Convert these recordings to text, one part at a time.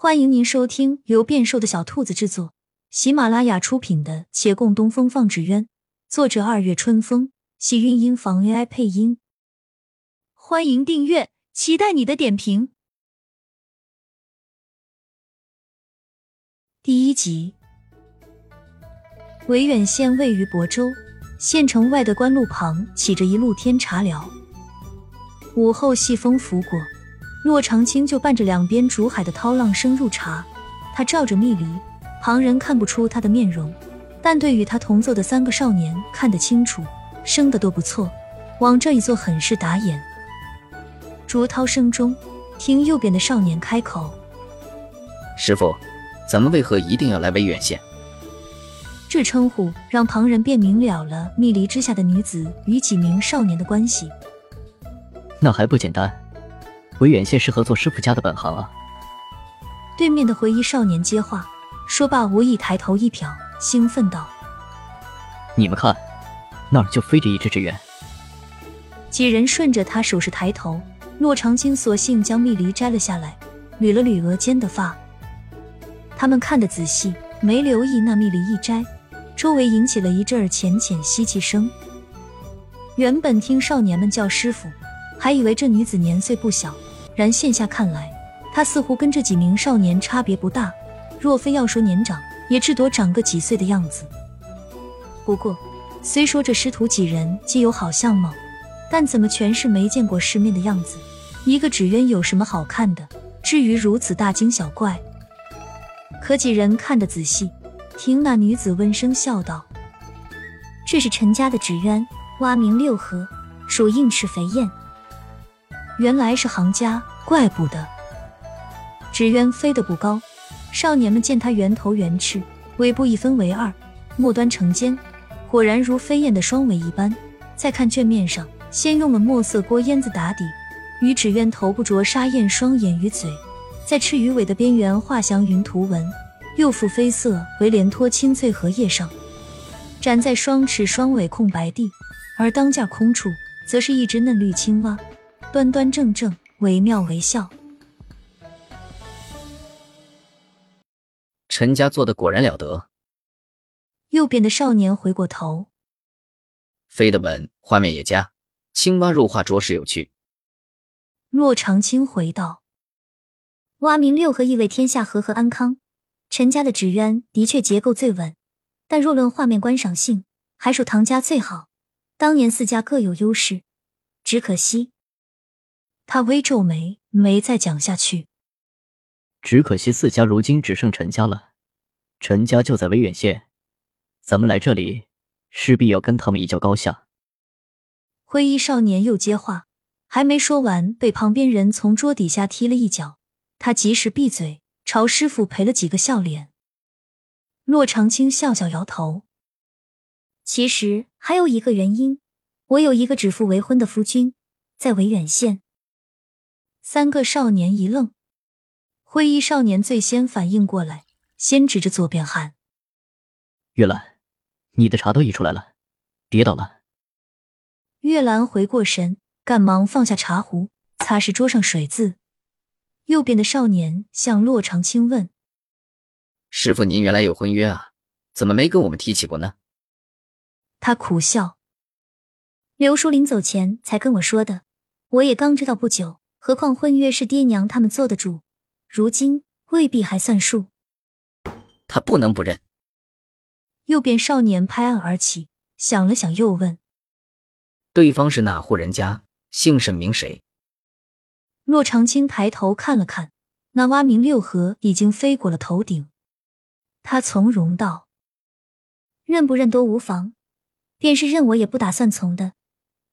欢迎您收听由变瘦的小兔子制作、喜马拉雅出品的《且共东风放纸鸢》，作者二月春风，喜韵音房 AI 配音。欢迎订阅，期待你的点评。第一集，维远县位于亳州县城外的官路旁，起着一露天茶寮。午后，细风拂过。骆长青就伴着两边竹海的涛浪声入茶，他照着蜜梨，旁人看不出他的面容，但对与他同坐的三个少年看得清楚，生的都不错，往这一坐很是打眼。竹涛声中，听右边的少年开口：“师傅，咱们为何一定要来维远县？”这称呼让旁人便明了了蜜梨之下的女子与几名少年的关系。那还不简单？维远县是合做师傅家的本行啊！对面的回忆少年接话，说罢，无意抬头一瞟，兴奋道：“你们看，那儿就飞着一只纸鸢。”几人顺着他手势抬头，骆长青索性将蜜梨摘了下来，捋了捋额间的发。他们看得仔细，没留意那蜜梨一摘，周围引起了一阵儿浅浅吸气声。原本听少年们叫师傅，还以为这女子年岁不小。然现下看来，他似乎跟这几名少年差别不大，若非要说年长，也至多长个几岁的样子。不过，虽说这师徒几人皆有好相貌，但怎么全是没见过世面的样子？一个纸鸢有什么好看的？至于如此大惊小怪？可几人看得仔细，听那女子温声笑道：“这是陈家的纸鸢，蛙名六合，属硬翅肥燕。”原来是行家，怪不得。纸鸢飞得不高，少年们见它圆头圆翅，尾部一分为二，末端成尖，果然如飞燕的双尾一般。再看卷面上，先用了墨色锅烟子打底，与纸鸢头部着沙燕双眼与嘴，在翅与尾的边缘画祥云图文，又附飞色为连托青翠荷叶上，展在双翅双尾空白地，而当架空处，则是一只嫩绿青蛙。端端正正，惟妙惟肖。陈家做的果然了得。右边的少年回过头，飞得稳，画面也佳，青蛙入画着实有趣。骆长青回道：“蛙鸣六合，意味天下和和安康。陈家的纸鸢的确结构最稳，但若论画面观赏性，还属唐家最好。当年四家各有优势，只可惜。”他微皱眉，没再讲下去。只可惜四家如今只剩陈家了，陈家就在威远县，咱们来这里势必要跟他们一较高下。灰衣少年又接话，还没说完，被旁边人从桌底下踢了一脚，他及时闭嘴，朝师傅赔了几个笑脸。骆长青笑笑摇头，其实还有一个原因，我有一个指腹为婚的夫君，在维远县。三个少年一愣，灰衣少年最先反应过来，先指着左边喊：“月兰，你的茶都溢出来了，跌倒了。”月兰回过神，赶忙放下茶壶，擦拭桌上水渍。右边的少年向洛长青问：“师傅，您原来有婚约啊？怎么没跟我们提起过呢？”他苦笑：“刘叔临走前才跟我说的，我也刚知道不久。”何况婚约是爹娘他们做的主，如今未必还算数。他不能不认。右边少年拍案而起，想了想，又问：“对方是哪户人家？姓甚名谁？”骆长青抬头看了看，那蛙鸣六合已经飞过了头顶。他从容道：“认不认都无妨，便是认我也不打算从的。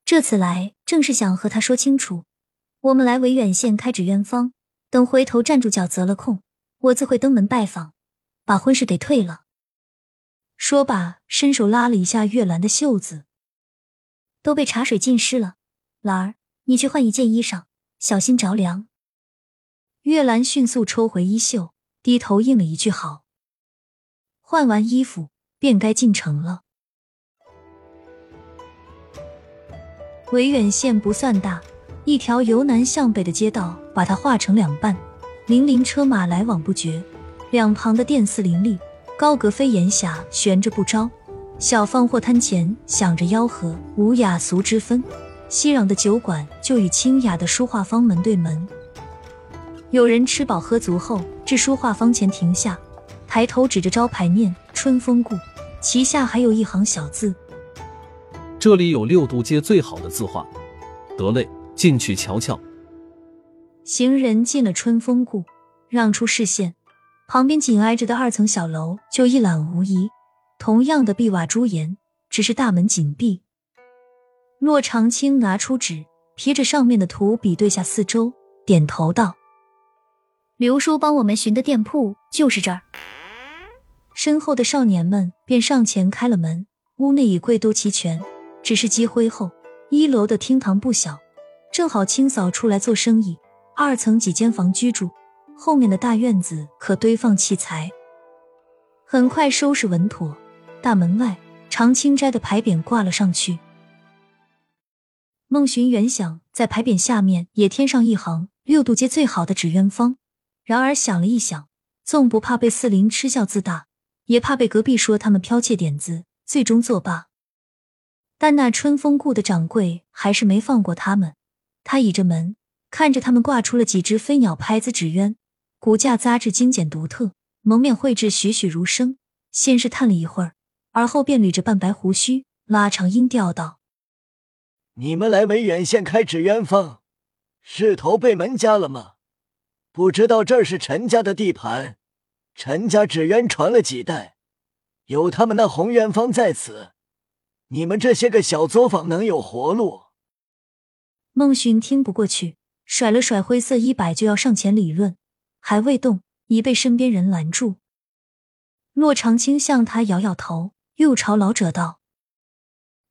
这次来正是想和他说清楚。”我们来维远县开纸鸢坊，等回头站住脚择了空，我自会登门拜访，把婚事给退了。说罢，伸手拉了一下月兰的袖子，都被茶水浸湿了。兰儿，你去换一件衣裳，小心着凉。月兰迅速抽回衣袖，低头应了一句好。换完衣服，便该进城了。维远县不算大。一条由南向北的街道，把它划成两半，林林车马来往不绝，两旁的殿寺林立，高阁飞檐下悬着不招，小放货摊前响着吆喝，无雅俗之分。熙攘的酒馆就与清雅的书画坊门对门。有人吃饱喝足后，至书画坊前停下，抬头指着招牌念“春风故”，旗下还有一行小字：“这里有六渡街最好的字画，得嘞，进去瞧瞧。”行人进了春风故，让出视线，旁边紧挨着的二层小楼就一览无遗，同样的碧瓦朱檐，只是大门紧闭。骆长青拿出纸，提着上面的图，比对下四周，点头道：“刘叔帮我们寻的店铺就是这儿。”身后的少年们便上前开了门，屋内椅柜都齐全，只是积灰后，一楼的厅堂不小，正好清扫出来做生意。二层几间房居住，后面的大院子可堆放器材。很快收拾稳妥，大门外长青斋的牌匾挂了上去。孟寻原想在牌匾下面也添上一行“六渡街最好的纸鸢坊”，然而想了一想，纵不怕被四邻嗤笑自大，也怕被隔壁说他们剽窃点子，最终作罢。但那春风故的掌柜还是没放过他们，他倚着门。看着他们挂出了几只飞鸟拍子纸鸢，骨架扎制精简独特，蒙面绘制栩栩如生。先是叹了一会儿，而后便捋着半白胡须，拉长音调道：“你们来梅远县开纸鸢坊，是投背门家了吗？不知道这是陈家的地盘，陈家纸鸢传了几代，有他们那红鸢坊在此，你们这些个小作坊能有活路？”孟寻听不过去。甩了甩灰色衣摆，就要上前理论，还未动，已被身边人拦住。骆长青向他摇摇头，又朝老者道：“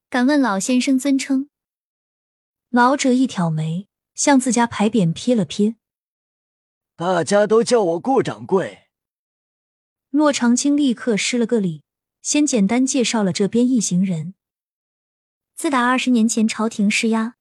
敢问老先生尊称？”老者一挑眉，向自家牌匾瞥了瞥：“大家都叫我顾掌柜。”骆长青立刻施了个礼，先简单介绍了这边一行人。自打二十年前朝廷施压。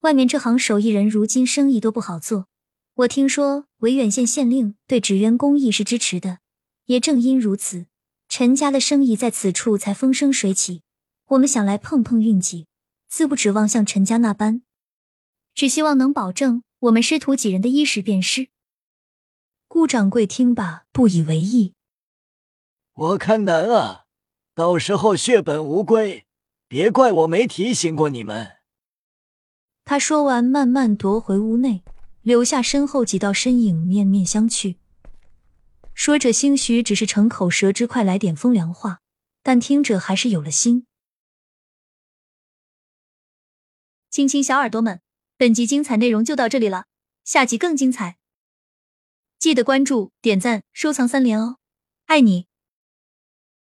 外面这行手艺人如今生意都不好做。我听说维远县县令对纸鸢工艺是支持的，也正因如此，陈家的生意在此处才风生水起。我们想来碰碰运气，自不指望像陈家那般，只希望能保证我们师徒几人的衣食便是。顾掌柜听罢不以为意，我看难啊，到时候血本无归，别怪我没提醒过你们。他说完，慢慢踱回屋内，留下身后几道身影面面相觑。说着，兴许只是逞口舌之快，来点风凉话，但听者还是有了心。亲亲小耳朵们，本集精彩内容就到这里了，下集更精彩，记得关注、点赞、收藏三连哦，爱你！